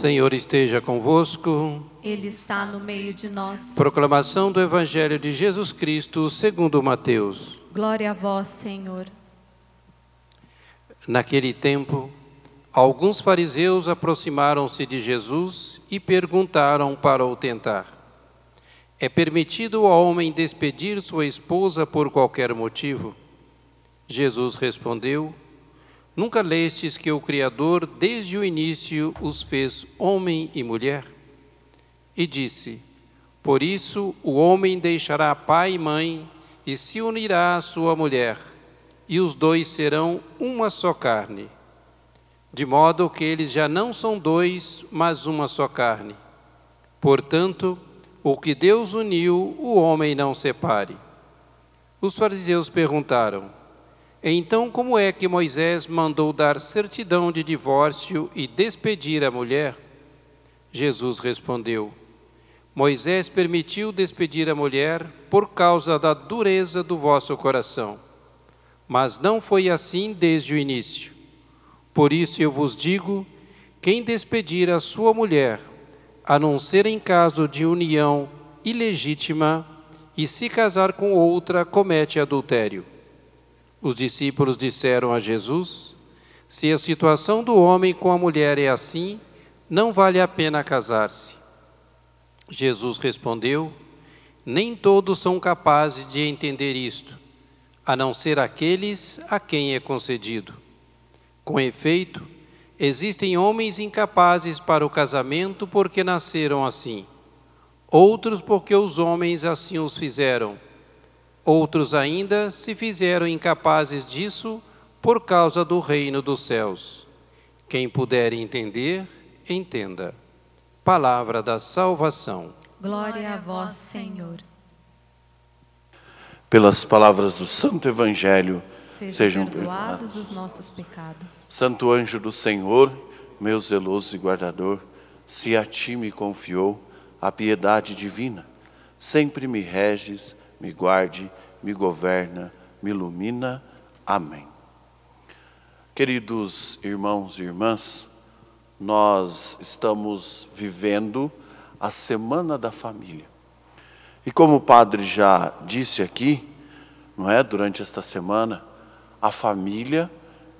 Senhor esteja convosco. Ele está no meio de nós. Proclamação do Evangelho de Jesus Cristo, segundo Mateus. Glória a vós, Senhor. Naquele tempo, alguns fariseus aproximaram-se de Jesus e perguntaram para o tentar: É permitido ao homem despedir sua esposa por qualquer motivo? Jesus respondeu: Nunca lestes que o Criador, desde o início, os fez homem e mulher? E disse: Por isso o homem deixará pai e mãe e se unirá à sua mulher, e os dois serão uma só carne. De modo que eles já não são dois, mas uma só carne. Portanto, o que Deus uniu, o homem não separe. Os fariseus perguntaram: então, como é que Moisés mandou dar certidão de divórcio e despedir a mulher? Jesus respondeu: Moisés permitiu despedir a mulher por causa da dureza do vosso coração. Mas não foi assim desde o início. Por isso eu vos digo: quem despedir a sua mulher, a não ser em caso de união ilegítima, e se casar com outra, comete adultério. Os discípulos disseram a Jesus: Se a situação do homem com a mulher é assim, não vale a pena casar-se. Jesus respondeu: Nem todos são capazes de entender isto, a não ser aqueles a quem é concedido. Com efeito, existem homens incapazes para o casamento porque nasceram assim, outros porque os homens assim os fizeram Outros ainda se fizeram incapazes disso por causa do reino dos céus. Quem puder entender, entenda. Palavra da salvação. Glória a vós, Senhor. Pelas palavras do Santo Evangelho, sejam, sejam perdoados, perdoados os nossos pecados. Santo anjo do Senhor, meu zeloso e guardador, se a ti me confiou a piedade divina, sempre me reges me guarde, me governa, me ilumina. Amém. Queridos irmãos e irmãs, nós estamos vivendo a Semana da Família. E como o padre já disse aqui, não é, durante esta semana, a família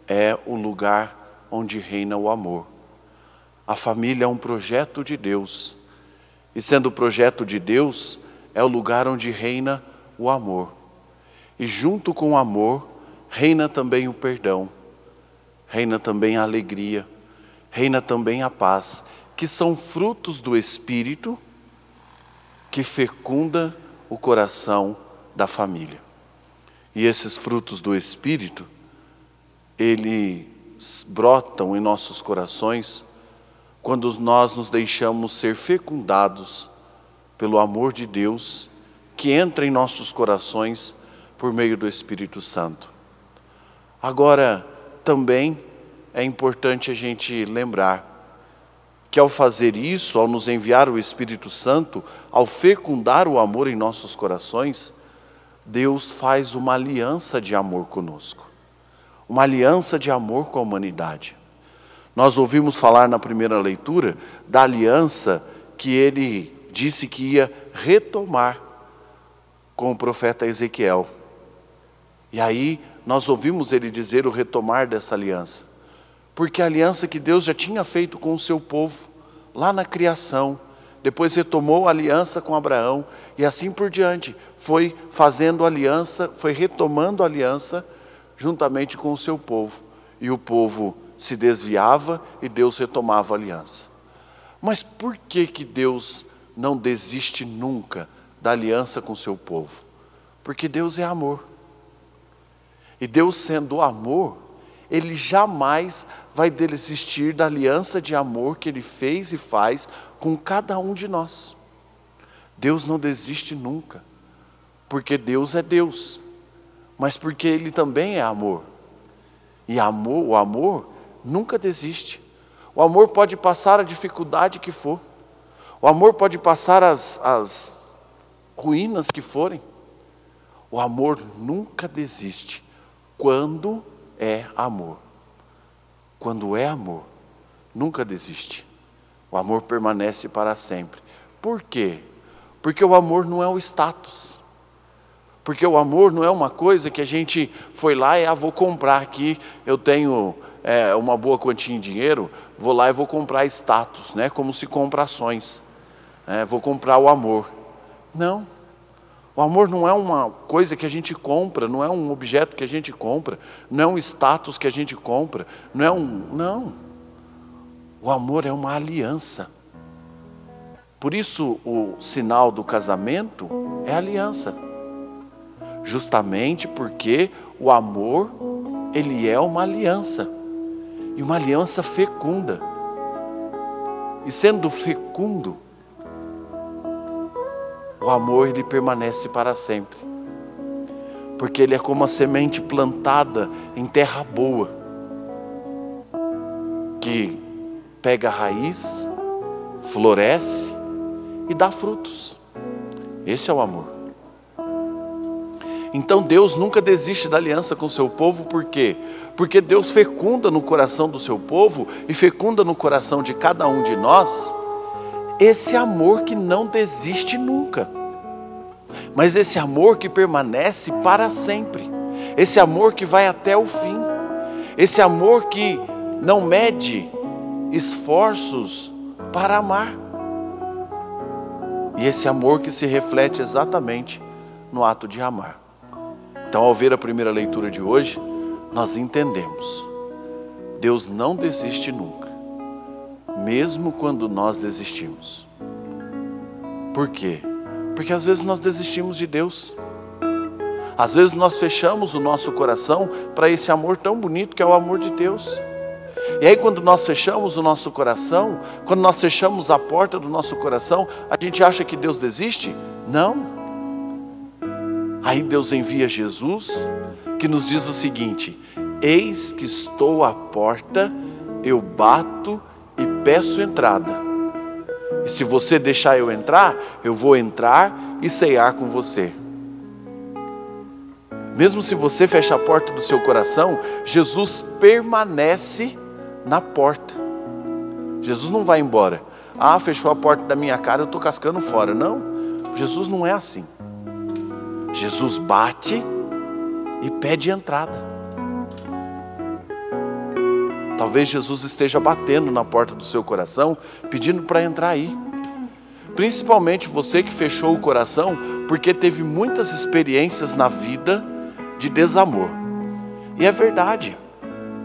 é o lugar onde reina o amor. A família é um projeto de Deus. E sendo o projeto de Deus, é o lugar onde reina o amor. E junto com o amor, reina também o perdão, reina também a alegria, reina também a paz, que são frutos do Espírito que fecunda o coração da família. E esses frutos do Espírito, eles brotam em nossos corações quando nós nos deixamos ser fecundados pelo amor de Deus que entra em nossos corações por meio do Espírito Santo. Agora, também é importante a gente lembrar que ao fazer isso, ao nos enviar o Espírito Santo, ao fecundar o amor em nossos corações, Deus faz uma aliança de amor conosco, uma aliança de amor com a humanidade. Nós ouvimos falar na primeira leitura da aliança que ele disse que ia retomar com o profeta Ezequiel. E aí nós ouvimos ele dizer o retomar dessa aliança. Porque a aliança que Deus já tinha feito com o seu povo, lá na criação, depois retomou a aliança com Abraão, e assim por diante, foi fazendo aliança, foi retomando aliança juntamente com o seu povo. E o povo se desviava e Deus retomava a aliança. Mas por que que Deus não desiste nunca da aliança com o seu povo? Porque Deus é amor. E Deus, sendo amor, ele jamais vai desistir da aliança de amor que ele fez e faz com cada um de nós. Deus não desiste nunca, porque Deus é Deus, mas porque Ele também é amor. E amor, o amor nunca desiste. O amor pode passar a dificuldade que for, o amor pode passar as, as ruínas que forem. O amor nunca desiste quando é amor. Quando é amor, nunca desiste. O amor permanece para sempre. Por quê? Porque o amor não é o status. Porque o amor não é uma coisa que a gente foi lá e ah, vou comprar aqui, eu tenho é, uma boa quantia em dinheiro, vou lá e vou comprar status, né? como se compra ações. É, vou comprar o amor. Não. O amor não é uma coisa que a gente compra, não é um objeto que a gente compra, não é um status que a gente compra, não é um. Não. O amor é uma aliança. Por isso, o sinal do casamento é aliança. Justamente porque o amor, ele é uma aliança. E uma aliança fecunda. E sendo fecundo, o amor ele permanece para sempre. Porque ele é como a semente plantada em terra boa, que pega raiz, floresce e dá frutos. Esse é o amor. Então Deus nunca desiste da aliança com o seu povo, por quê? Porque Deus fecunda no coração do seu povo e fecunda no coração de cada um de nós esse amor que não desiste nunca, mas esse amor que permanece para sempre, esse amor que vai até o fim, esse amor que não mede esforços para amar. E esse amor que se reflete exatamente no ato de amar. Então, ao ver a primeira leitura de hoje, nós entendemos: Deus não desiste nunca, mesmo quando nós desistimos. Por quê? Porque às vezes nós desistimos de Deus. Às vezes nós fechamos o nosso coração para esse amor tão bonito que é o amor de Deus. E aí, quando nós fechamos o nosso coração, quando nós fechamos a porta do nosso coração, a gente acha que Deus desiste? Não. Aí Deus envia Jesus, que nos diz o seguinte: Eis que estou à porta, eu bato peço entrada. E se você deixar eu entrar, eu vou entrar e ceiar com você. Mesmo se você fecha a porta do seu coração, Jesus permanece na porta. Jesus não vai embora. Ah, fechou a porta da minha cara, eu estou cascando fora. Não, Jesus não é assim. Jesus bate e pede entrada. Talvez Jesus esteja batendo na porta do seu coração, pedindo para entrar aí. Principalmente você que fechou o coração porque teve muitas experiências na vida de desamor. E é verdade.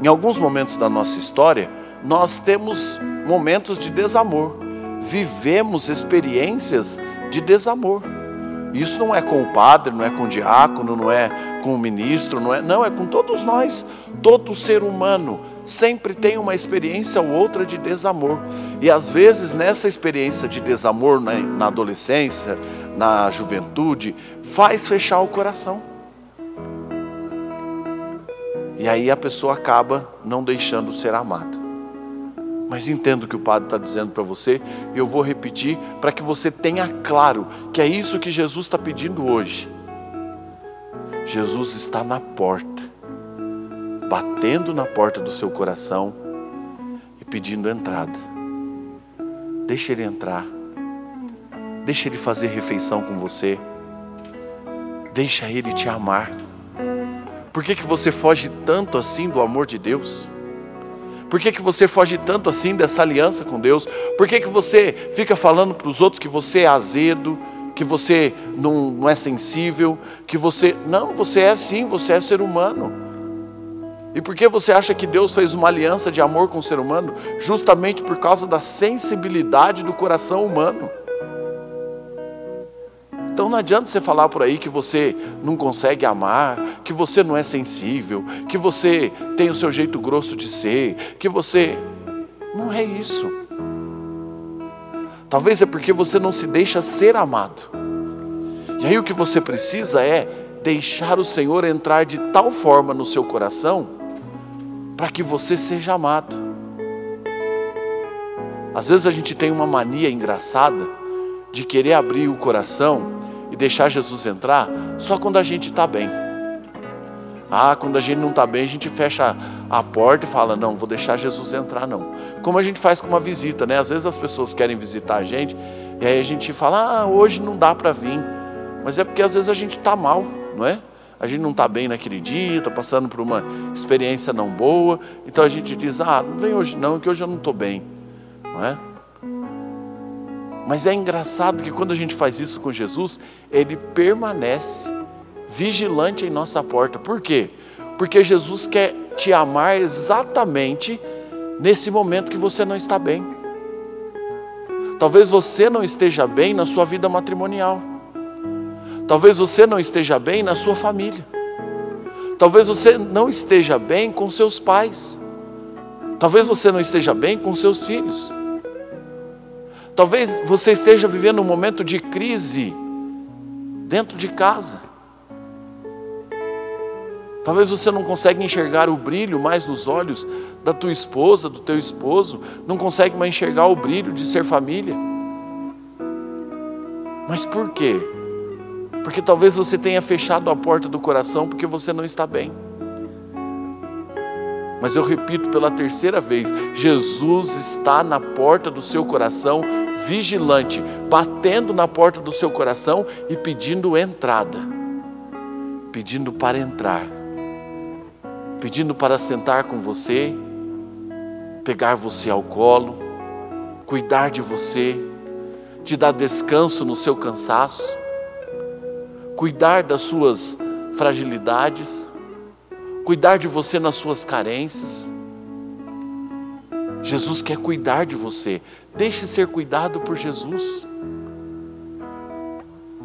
Em alguns momentos da nossa história, nós temos momentos de desamor, vivemos experiências de desamor. Isso não é com o padre, não é com o diácono, não é com o ministro, não é, não, é com todos nós. Todo ser humano sempre tem uma experiência ou outra de desamor. E às vezes nessa experiência de desamor na, na adolescência, na juventude, faz fechar o coração. E aí a pessoa acaba não deixando ser amada. Mas entendo o que o padre está dizendo para você, e eu vou repetir para que você tenha claro que é isso que Jesus está pedindo hoje. Jesus está na porta, batendo na porta do seu coração e pedindo entrada. Deixa ele entrar, deixa ele fazer refeição com você, deixa ele te amar. Por que, que você foge tanto assim do amor de Deus? Por que, que você foge tanto assim dessa aliança com Deus? Por que, que você fica falando para os outros que você é azedo, que você não, não é sensível, que você. Não, você é sim, você é ser humano. E por que você acha que Deus fez uma aliança de amor com o ser humano? Justamente por causa da sensibilidade do coração humano. Então não adianta você falar por aí que você não consegue amar, que você não é sensível, que você tem o seu jeito grosso de ser, que você. Não é isso. Talvez é porque você não se deixa ser amado. E aí o que você precisa é deixar o Senhor entrar de tal forma no seu coração para que você seja amado. Às vezes a gente tem uma mania engraçada de querer abrir o coração e deixar Jesus entrar só quando a gente está bem. Ah, quando a gente não está bem, a gente fecha a porta e fala: Não, vou deixar Jesus entrar, não. Como a gente faz com uma visita, né? Às vezes as pessoas querem visitar a gente e aí a gente fala: Ah, hoje não dá para vir. Mas é porque às vezes a gente está mal, não é? A gente não está bem naquele dia, está passando por uma experiência não boa, então a gente diz: Ah, não vem hoje não, que hoje eu não estou bem, não é? Mas é engraçado que quando a gente faz isso com Jesus, ele permanece vigilante em nossa porta. Por quê? Porque Jesus quer te amar exatamente nesse momento que você não está bem. Talvez você não esteja bem na sua vida matrimonial. Talvez você não esteja bem na sua família. Talvez você não esteja bem com seus pais. Talvez você não esteja bem com seus filhos. Talvez você esteja vivendo um momento de crise dentro de casa. Talvez você não consegue enxergar o brilho mais nos olhos da tua esposa, do teu esposo, não consegue mais enxergar o brilho de ser família. Mas por quê? Porque talvez você tenha fechado a porta do coração porque você não está bem. Mas eu repito pela terceira vez: Jesus está na porta do seu coração, vigilante, batendo na porta do seu coração e pedindo entrada, pedindo para entrar pedindo para sentar com você, pegar você ao colo, cuidar de você, te dar descanso no seu cansaço, cuidar das suas fragilidades, cuidar de você nas suas carências. Jesus quer cuidar de você. Deixe ser cuidado por Jesus.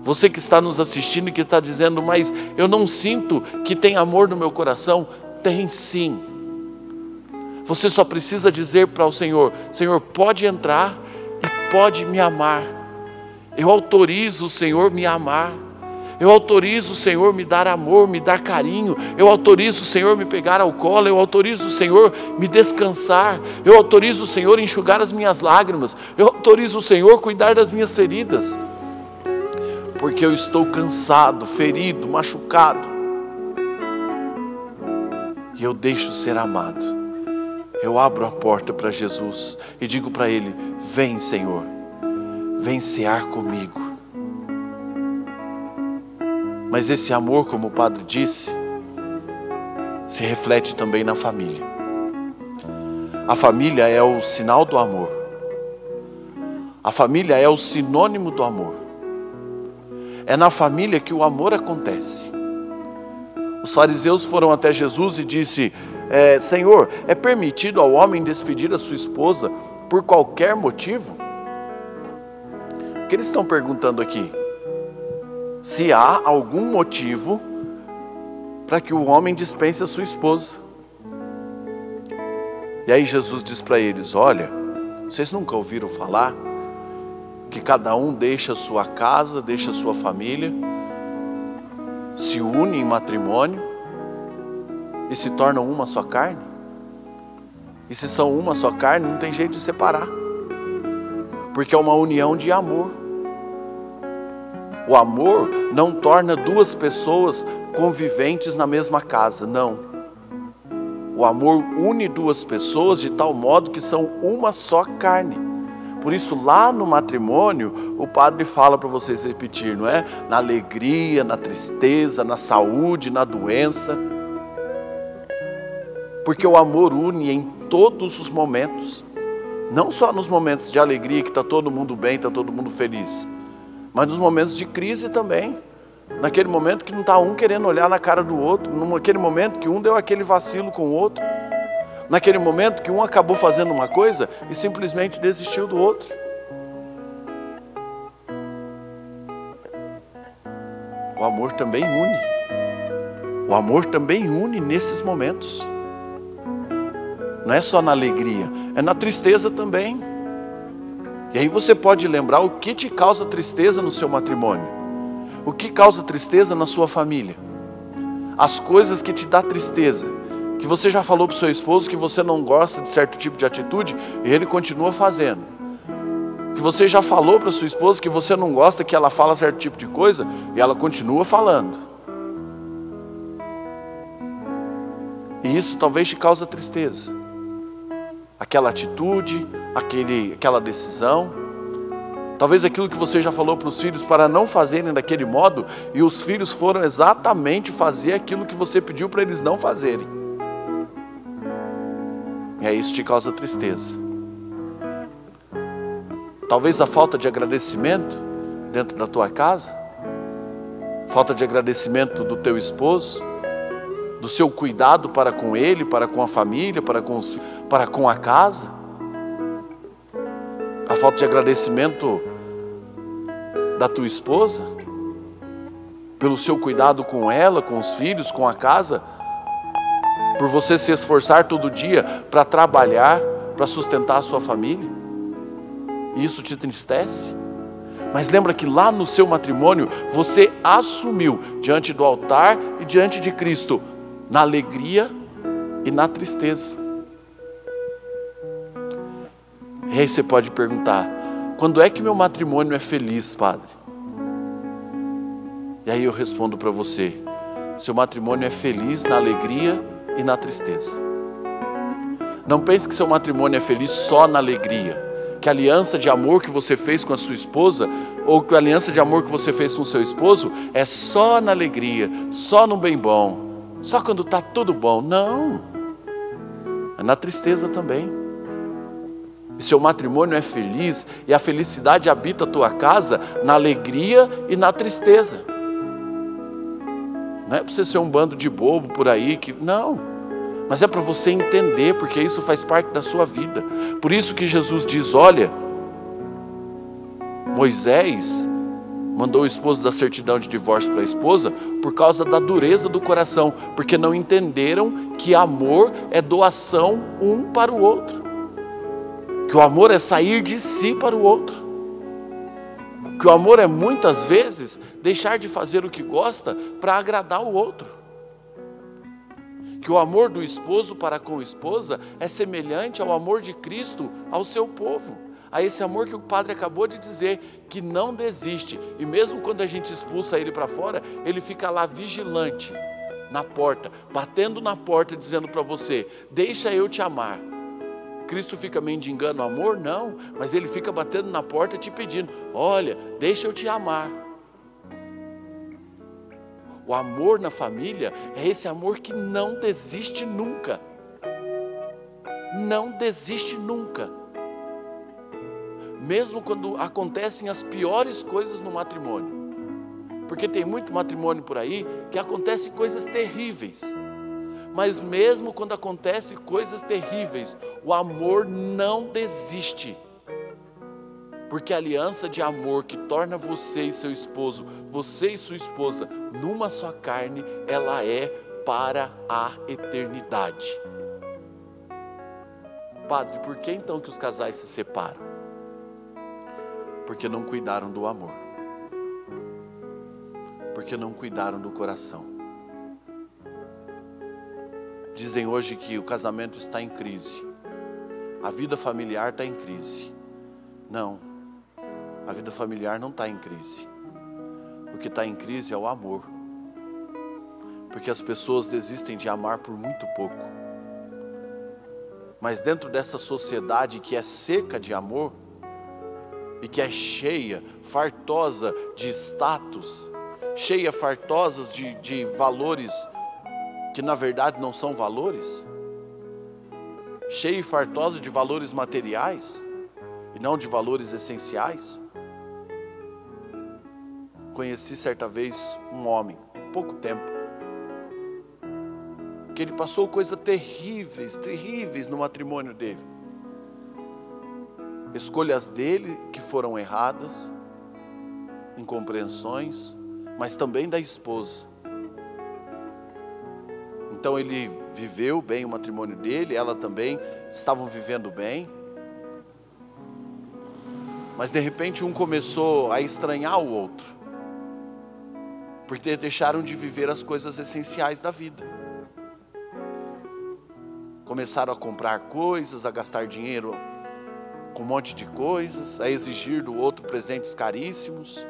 Você que está nos assistindo e que está dizendo, mas eu não sinto que tem amor no meu coração. Tem sim. Você só precisa dizer para o Senhor: Senhor, pode entrar e pode me amar. Eu autorizo o Senhor me amar. Eu autorizo o Senhor me dar amor, me dar carinho. Eu autorizo o Senhor me pegar ao colo. Eu autorizo o Senhor me descansar. Eu autorizo o Senhor enxugar as minhas lágrimas. Eu autorizo o Senhor cuidar das minhas feridas. Porque eu estou cansado, ferido, machucado e eu deixo ser amado. Eu abro a porta para Jesus e digo para Ele: Vem, Senhor, vem cear comigo. Mas esse amor, como o Padre disse, se reflete também na família. A família é o sinal do amor. A família é o sinônimo do amor. É na família que o amor acontece. Os fariseus foram até Jesus e disse: é, Senhor, é permitido ao homem despedir a sua esposa por qualquer motivo? O que eles estão perguntando aqui? Se há algum motivo para que o homem dispense a sua esposa. E aí Jesus diz para eles: Olha, vocês nunca ouviram falar que cada um deixa a sua casa, deixa a sua família se unem em matrimônio e se tornam uma só carne? E se são uma só carne, não tem jeito de separar, porque é uma união de amor. O amor não torna duas pessoas conviventes na mesma casa, não. O amor une duas pessoas de tal modo que são uma só carne. Por isso, lá no matrimônio, o padre fala para vocês repetir, não é? Na alegria, na tristeza, na saúde, na doença. Porque o amor une em todos os momentos, não só nos momentos de alegria, que está todo mundo bem, está todo mundo feliz, mas nos momentos de crise também. Naquele momento que não está um querendo olhar na cara do outro, naquele momento que um deu aquele vacilo com o outro naquele momento que um acabou fazendo uma coisa e simplesmente desistiu do outro. O amor também une. O amor também une nesses momentos. Não é só na alegria, é na tristeza também. E aí você pode lembrar o que te causa tristeza no seu matrimônio, o que causa tristeza na sua família, as coisas que te dá tristeza, que você já falou para o seu esposo que você não gosta de certo tipo de atitude e ele continua fazendo, que você já falou para sua esposa que você não gosta que ela fala certo tipo de coisa e ela continua falando. E isso talvez te cause tristeza. Aquela atitude, aquele, aquela decisão. Talvez aquilo que você já falou para os filhos para não fazerem daquele modo, e os filhos foram exatamente fazer aquilo que você pediu para eles não fazerem. E aí isso te causa tristeza. Talvez a falta de agradecimento dentro da tua casa, falta de agradecimento do teu esposo, do seu cuidado para com ele, para com a família, para com, os, para com a casa a falta de agradecimento da tua esposa, pelo seu cuidado com ela, com os filhos, com a casa, por você se esforçar todo dia para trabalhar, para sustentar a sua família. E isso te entristece? Mas lembra que lá no seu matrimônio você assumiu diante do altar e diante de Cristo, na alegria e na tristeza. E aí você pode perguntar: quando é que meu matrimônio é feliz, padre? E aí eu respondo para você: seu matrimônio é feliz na alegria e na tristeza. Não pense que seu matrimônio é feliz só na alegria, que a aliança de amor que você fez com a sua esposa, ou que a aliança de amor que você fez com o seu esposo, é só na alegria, só no bem bom, só quando está tudo bom. Não, é na tristeza também e seu matrimônio é feliz, e a felicidade habita a tua casa na alegria e na tristeza. Não é para você ser um bando de bobo por aí que não, mas é para você entender, porque isso faz parte da sua vida. Por isso que Jesus diz: olha, Moisés mandou o esposo da certidão de divórcio para a esposa por causa da dureza do coração, porque não entenderam que amor é doação um para o outro. Que o amor é sair de si para o outro, que o amor é muitas vezes deixar de fazer o que gosta para agradar o outro, que o amor do esposo para com a esposa é semelhante ao amor de Cristo ao seu povo, a esse amor que o padre acabou de dizer, que não desiste, e mesmo quando a gente expulsa ele para fora, ele fica lá vigilante na porta, batendo na porta, dizendo para você: Deixa eu te amar. Cristo fica mendigando amor? Não, mas ele fica batendo na porta te pedindo: olha, deixa eu te amar. O amor na família é esse amor que não desiste nunca. Não desiste nunca. Mesmo quando acontecem as piores coisas no matrimônio. Porque tem muito matrimônio por aí que acontecem coisas terríveis mas mesmo quando acontecem coisas terríveis, o amor não desiste. Porque a aliança de amor que torna você e seu esposo, você e sua esposa, numa só carne, ela é para a eternidade. Padre, por que então que os casais se separam? Porque não cuidaram do amor. Porque não cuidaram do coração. Dizem hoje que o casamento está em crise, a vida familiar está em crise. Não, a vida familiar não está em crise. O que está em crise é o amor, porque as pessoas desistem de amar por muito pouco. Mas dentro dessa sociedade que é seca de amor, e que é cheia, fartosa de status, cheia, fartosa de, de valores que na verdade não são valores, cheia e fartosa de valores materiais e não de valores essenciais. Conheci certa vez um homem, pouco tempo, que ele passou coisas terríveis, terríveis no matrimônio dele. Escolhas dele que foram erradas, incompreensões, mas também da esposa. Então ele viveu bem o matrimônio dele, ela também estavam vivendo bem. Mas de repente um começou a estranhar o outro, porque deixaram de viver as coisas essenciais da vida. Começaram a comprar coisas, a gastar dinheiro com um monte de coisas, a exigir do outro presentes caríssimos.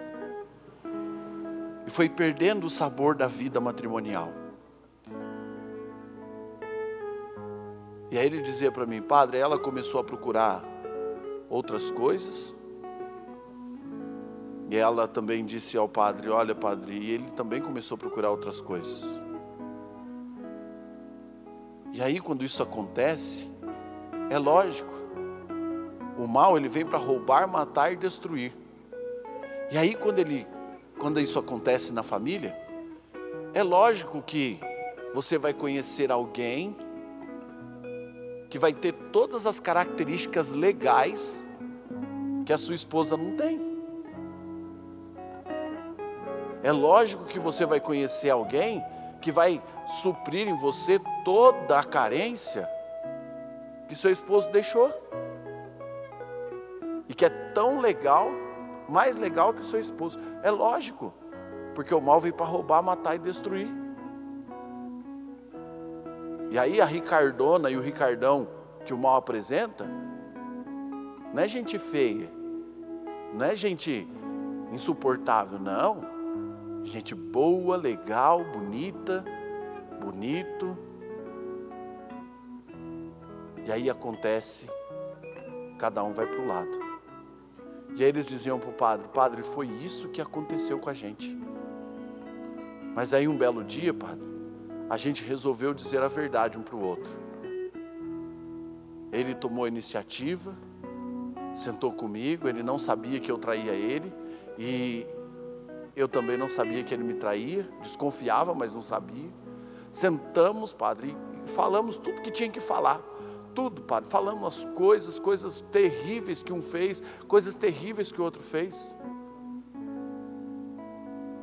E foi perdendo o sabor da vida matrimonial. E aí ele dizia para mim, padre, ela começou a procurar outras coisas. E ela também disse ao padre: Olha, padre, e ele também começou a procurar outras coisas. E aí, quando isso acontece, é lógico. O mal ele vem para roubar, matar e destruir. E aí, quando ele, quando isso acontece na família, é lógico que você vai conhecer alguém que vai ter todas as características legais que a sua esposa não tem. É lógico que você vai conhecer alguém que vai suprir em você toda a carência que seu esposo deixou. Que é tão legal, mais legal que o seu esposo. É lógico, porque o mal veio para roubar, matar e destruir. E aí a Ricardona e o Ricardão que o mal apresenta, não é gente feia, não é gente insuportável, não. Gente boa, legal, bonita, bonito. E aí acontece, cada um vai para o lado. E aí eles diziam para o padre: Padre, foi isso que aconteceu com a gente. Mas aí um belo dia, padre, a gente resolveu dizer a verdade um para o outro. Ele tomou a iniciativa, sentou comigo, ele não sabia que eu traía ele, e eu também não sabia que ele me traía, desconfiava, mas não sabia. Sentamos, padre, e falamos tudo que tinha que falar. Tudo, padre. Falamos as coisas, coisas terríveis que um fez, coisas terríveis que o outro fez.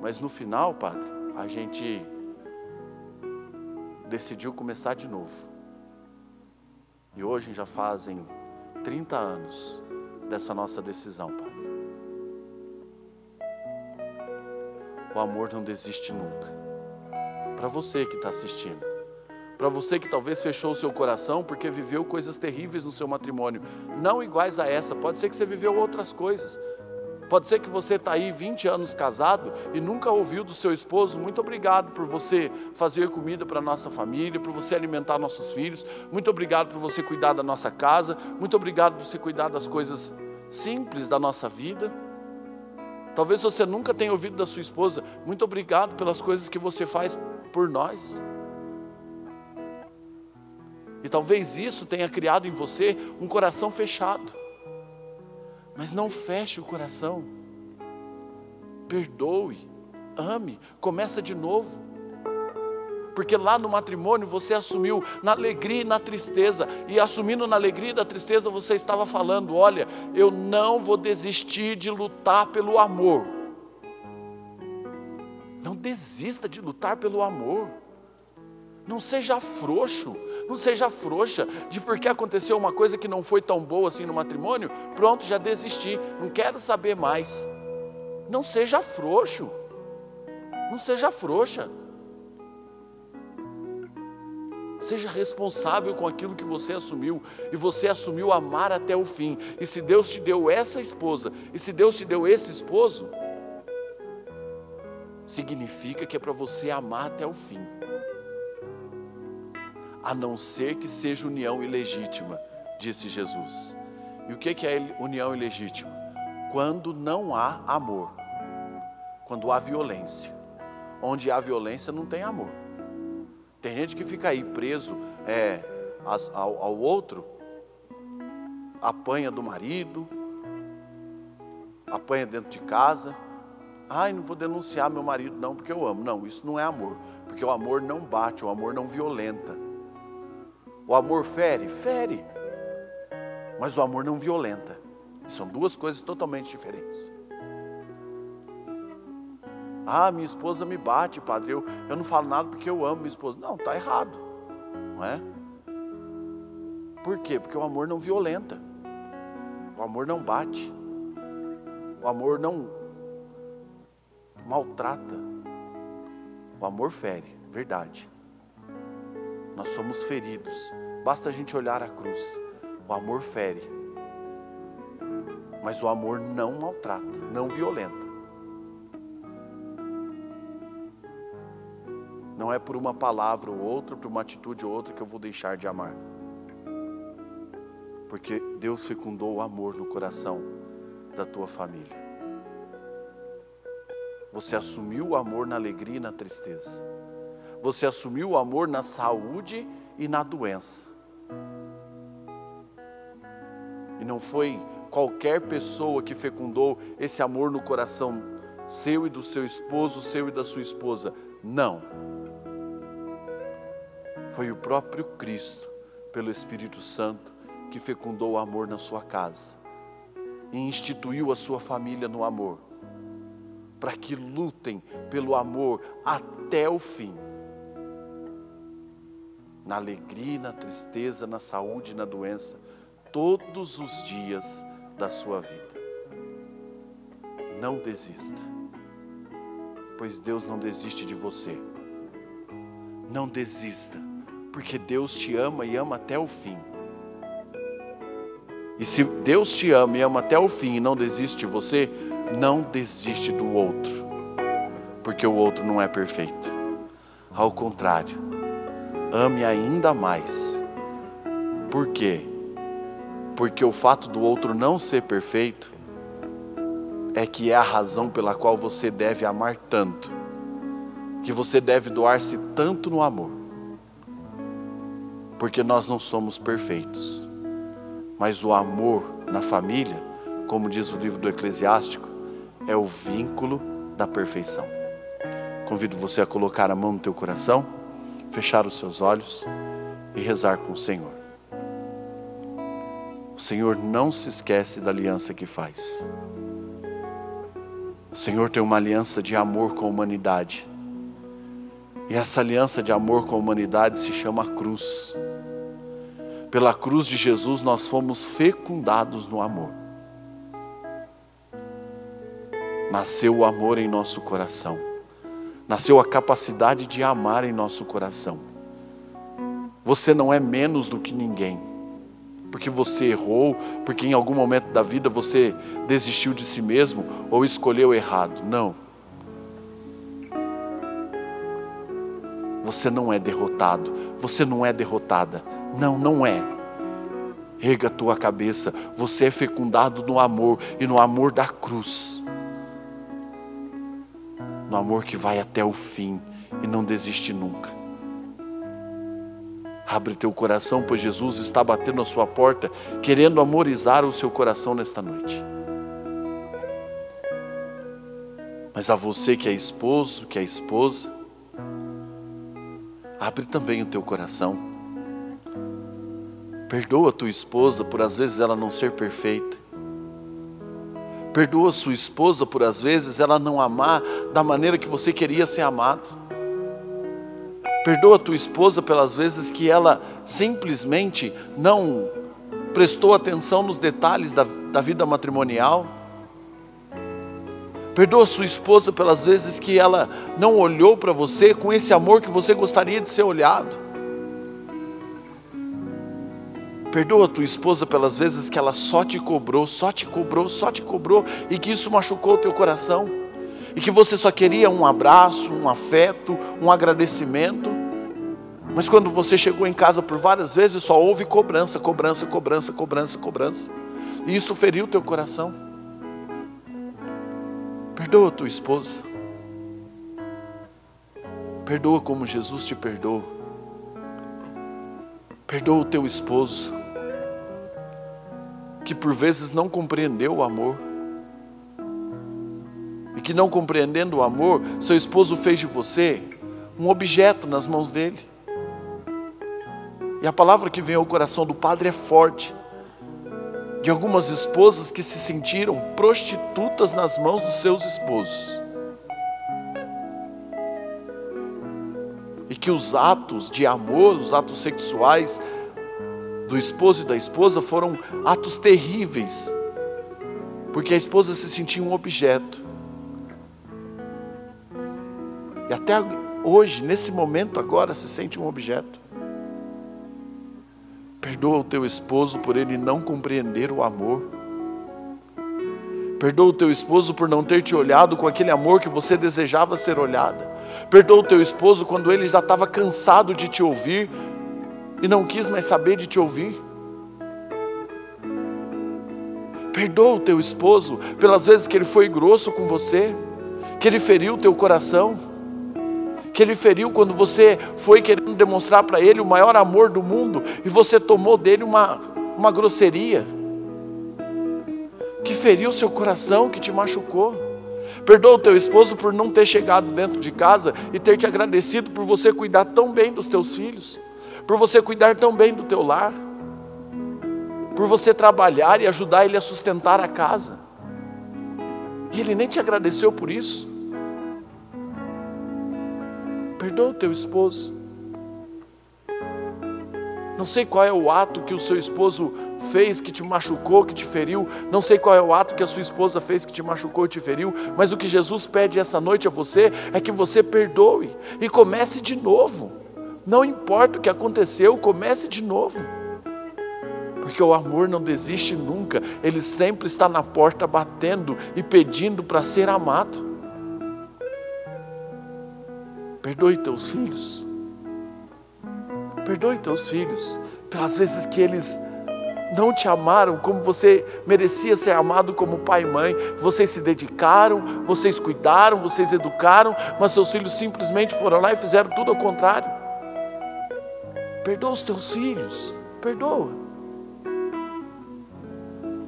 Mas no final, padre, a gente decidiu começar de novo. E hoje já fazem 30 anos dessa nossa decisão, Padre. O amor não desiste nunca. Para você que está assistindo, para você que talvez fechou o seu coração porque viveu coisas terríveis no seu matrimônio, não iguais a essa, pode ser que você viveu outras coisas, Pode ser que você está aí 20 anos casado e nunca ouviu do seu esposo, muito obrigado por você fazer comida para a nossa família, por você alimentar nossos filhos, muito obrigado por você cuidar da nossa casa, muito obrigado por você cuidar das coisas simples da nossa vida. Talvez você nunca tenha ouvido da sua esposa, muito obrigado pelas coisas que você faz por nós. E talvez isso tenha criado em você um coração fechado. Mas não feche o coração. Perdoe, ame, começa de novo. Porque lá no matrimônio você assumiu na alegria e na tristeza, e assumindo na alegria e na tristeza você estava falando: olha, eu não vou desistir de lutar pelo amor. Não desista de lutar pelo amor. Não seja frouxo, não seja frouxa de porque aconteceu uma coisa que não foi tão boa assim no matrimônio, pronto, já desisti, não quero saber mais. Não seja frouxo, não seja frouxa. Seja responsável com aquilo que você assumiu, e você assumiu amar até o fim. E se Deus te deu essa esposa, e se Deus te deu esse esposo, significa que é para você amar até o fim a não ser que seja união ilegítima, disse Jesus. E o que é união ilegítima? Quando não há amor, quando há violência. Onde há violência não tem amor. Tem gente que fica aí preso é, ao, ao outro, apanha do marido, apanha dentro de casa. Ai, não vou denunciar meu marido, não, porque eu amo. Não, isso não é amor. Porque o amor não bate, o amor não violenta. O amor fere? Fere. Mas o amor não violenta. São duas coisas totalmente diferentes. Ah, minha esposa me bate, padre. Eu, eu não falo nada porque eu amo minha esposa. Não, está errado. Não é? Por quê? Porque o amor não violenta. O amor não bate. O amor não maltrata. O amor fere, verdade. Nós somos feridos. Basta a gente olhar a cruz. O amor fere. Mas o amor não maltrata, não violenta. Não é por uma palavra ou outra, por uma atitude ou outra que eu vou deixar de amar. Porque Deus fecundou o amor no coração da tua família. Você assumiu o amor na alegria e na tristeza. Você assumiu o amor na saúde e na doença. E não foi qualquer pessoa que fecundou esse amor no coração seu e do seu esposo, seu e da sua esposa. Não. Foi o próprio Cristo, pelo Espírito Santo, que fecundou o amor na sua casa e instituiu a sua família no amor, para que lutem pelo amor até o fim. Na alegria, na tristeza, na saúde, na doença, todos os dias da sua vida. Não desista, pois Deus não desiste de você. Não desista, porque Deus te ama e ama até o fim. E se Deus te ama e ama até o fim e não desiste de você, não desiste do outro, porque o outro não é perfeito. Ao contrário, ame ainda mais. Por quê? Porque o fato do outro não ser perfeito é que é a razão pela qual você deve amar tanto, que você deve doar-se tanto no amor. Porque nós não somos perfeitos mas o amor na família, como diz o livro do Eclesiástico, é o vínculo da perfeição. Convido você a colocar a mão no teu coração, fechar os seus olhos e rezar com o Senhor. O Senhor não se esquece da aliança que faz. O Senhor tem uma aliança de amor com a humanidade. E essa aliança de amor com a humanidade se chama cruz. Pela cruz de Jesus nós fomos fecundados no amor. Nasceu o amor em nosso coração. Nasceu a capacidade de amar em nosso coração. Você não é menos do que ninguém. Porque você errou, porque em algum momento da vida você desistiu de si mesmo ou escolheu errado. Não. Você não é derrotado, você não é derrotada não, não é. Erga a tua cabeça, você é fecundado no amor e no amor da cruz. No amor que vai até o fim e não desiste nunca. Abre teu coração, pois Jesus está batendo a sua porta, querendo amorizar o seu coração nesta noite. Mas a você que é esposo, que é esposa, abre também o teu coração Perdoa tua esposa por às vezes ela não ser perfeita. Perdoa sua esposa por às vezes ela não amar da maneira que você queria ser amado. Perdoa tua esposa pelas vezes que ela simplesmente não prestou atenção nos detalhes da, da vida matrimonial. Perdoa sua esposa pelas vezes que ela não olhou para você com esse amor que você gostaria de ser olhado. Perdoa a tua esposa pelas vezes que ela só te cobrou, só te cobrou, só te cobrou e que isso machucou o teu coração. E que você só queria um abraço, um afeto, um agradecimento. Mas quando você chegou em casa por várias vezes, só houve cobrança, cobrança, cobrança, cobrança, cobrança. E isso feriu o teu coração. Perdoa a tua esposa. Perdoa como Jesus te perdoa. Perdoa o teu esposo que por vezes não compreendeu o amor. E que não compreendendo o amor, seu esposo fez de você um objeto nas mãos dele. E a palavra que vem ao coração do padre é forte. De algumas esposas que se sentiram prostitutas nas mãos dos seus esposos. E que os atos de amor, os atos sexuais, do esposo e da esposa foram atos terríveis, porque a esposa se sentia um objeto. E até hoje, nesse momento agora, se sente um objeto. Perdoa o teu esposo por ele não compreender o amor. Perdoa o teu esposo por não ter te olhado com aquele amor que você desejava ser olhada. Perdoa o teu esposo quando ele já estava cansado de te ouvir e não quis mais saber de te ouvir. Perdoa o teu esposo pelas vezes que ele foi grosso com você, que ele feriu o teu coração, que ele feriu quando você foi querendo demonstrar para ele o maior amor do mundo e você tomou dele uma, uma grosseria, que feriu o seu coração, que te machucou. Perdoa o teu esposo por não ter chegado dentro de casa e ter te agradecido por você cuidar tão bem dos teus filhos, por você cuidar tão bem do teu lar por você trabalhar e ajudar ele a sustentar a casa. E ele nem te agradeceu por isso. Perdoa o teu esposo. Não sei qual é o ato que o seu esposo fez que te machucou, que te feriu. Não sei qual é o ato que a sua esposa fez que te machucou e te feriu. Mas o que Jesus pede essa noite a você é que você perdoe e comece de novo. Não importa o que aconteceu, comece de novo porque o amor não desiste nunca, ele sempre está na porta batendo e pedindo para ser amado. Perdoe teus filhos, perdoe teus filhos pelas vezes que eles não te amaram como você merecia ser amado como pai e mãe. Vocês se dedicaram, vocês cuidaram, vocês educaram, mas seus filhos simplesmente foram lá e fizeram tudo ao contrário. Perdoa os teus filhos, perdoa.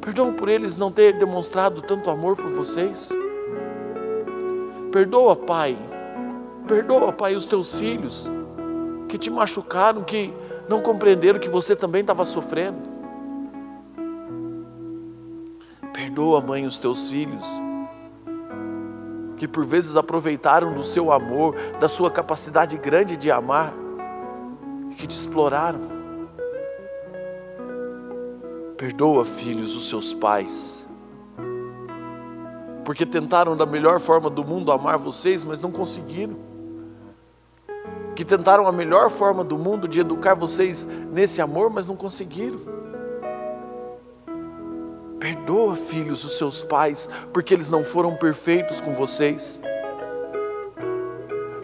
Perdoa por eles não ter demonstrado tanto amor por vocês. Perdoa, Pai. Perdoa, Pai, os teus filhos que te machucaram, que não compreenderam que você também estava sofrendo. Perdoa, mãe, os teus filhos que por vezes aproveitaram do seu amor, da sua capacidade grande de amar, que te exploraram. Perdoa, filhos, os seus pais, porque tentaram da melhor forma do mundo amar vocês, mas não conseguiram. Que tentaram a melhor forma do mundo de educar vocês nesse amor, mas não conseguiram. Perdoa, filhos, os seus pais, porque eles não foram perfeitos com vocês.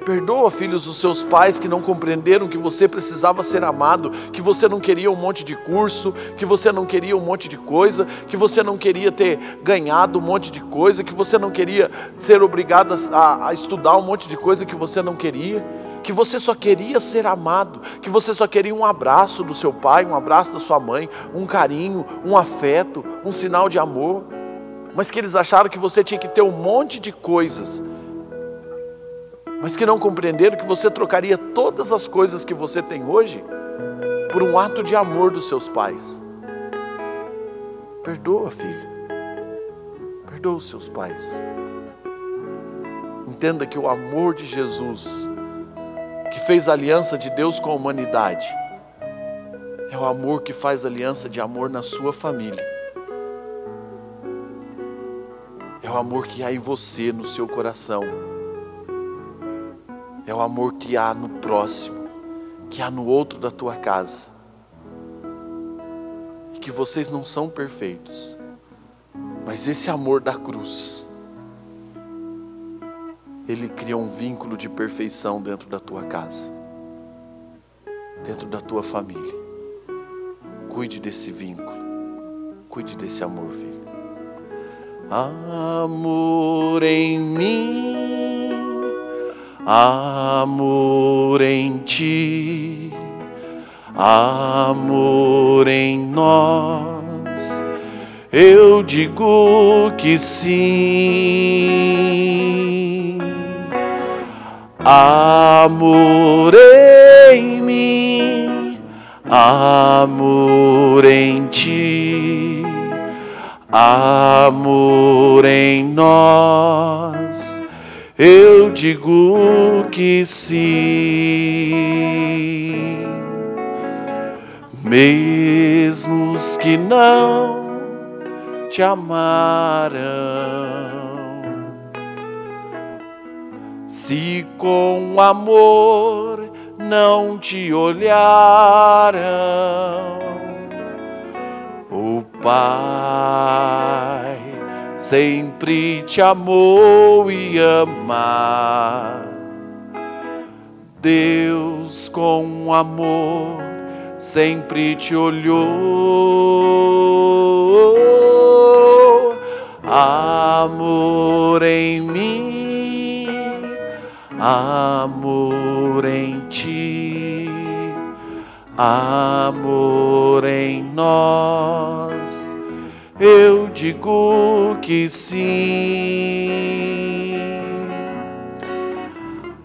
Perdoa, filhos, os seus pais que não compreenderam que você precisava ser amado, que você não queria um monte de curso, que você não queria um monte de coisa, que você não queria ter ganhado um monte de coisa, que você não queria ser obrigado a, a estudar um monte de coisa que você não queria, que você só queria ser amado, que você só queria um abraço do seu pai, um abraço da sua mãe, um carinho, um afeto, um sinal de amor, mas que eles acharam que você tinha que ter um monte de coisas mas que não compreenderam que você trocaria todas as coisas que você tem hoje por um ato de amor dos seus pais. Perdoa, filho. Perdoa os seus pais. Entenda que o amor de Jesus, que fez a aliança de Deus com a humanidade, é o amor que faz aliança de amor na sua família. É o amor que há em você, no seu coração é o amor que há no próximo, que há no outro da tua casa. E que vocês não são perfeitos, mas esse amor da cruz, ele cria um vínculo de perfeição dentro da tua casa, dentro da tua família. Cuide desse vínculo, cuide desse amor, filho. Amor em mim amor em ti, amor em nós. Eu digo que sim, amor em mim, amor em ti, amor em nós. Eu digo que sim, mesmo que não te amaram, se com amor não te olharam, o Pai sempre te amou e ama. Deus com amor sempre te olhou. Amor em mim, amor em ti, amor em nós eu digo que sim.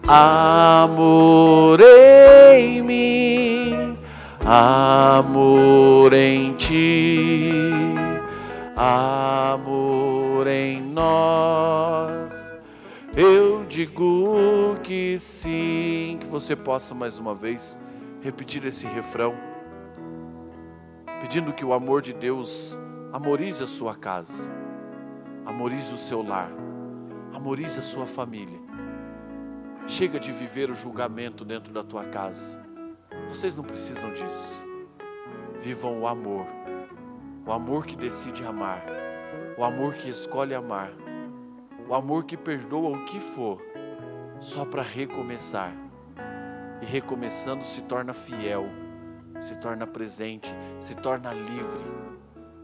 Amor em mim, amor em ti, amor em nós. Eu digo que sim. Que você possa mais uma vez repetir esse refrão, pedindo que o amor de Deus Amorize a sua casa, amorize o seu lar, amorize a sua família. Chega de viver o julgamento dentro da tua casa. Vocês não precisam disso. Vivam o amor, o amor que decide amar, o amor que escolhe amar, o amor que perdoa o que for, só para recomeçar. E recomeçando se torna fiel, se torna presente, se torna livre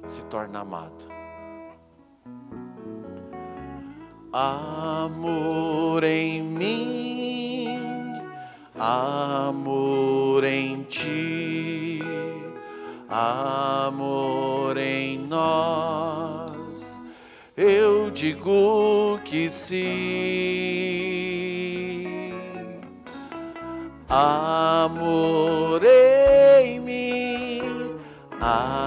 se torna amado. Amor em mim, amor em ti, amor em nós, eu digo que sim. Amor em mim, amor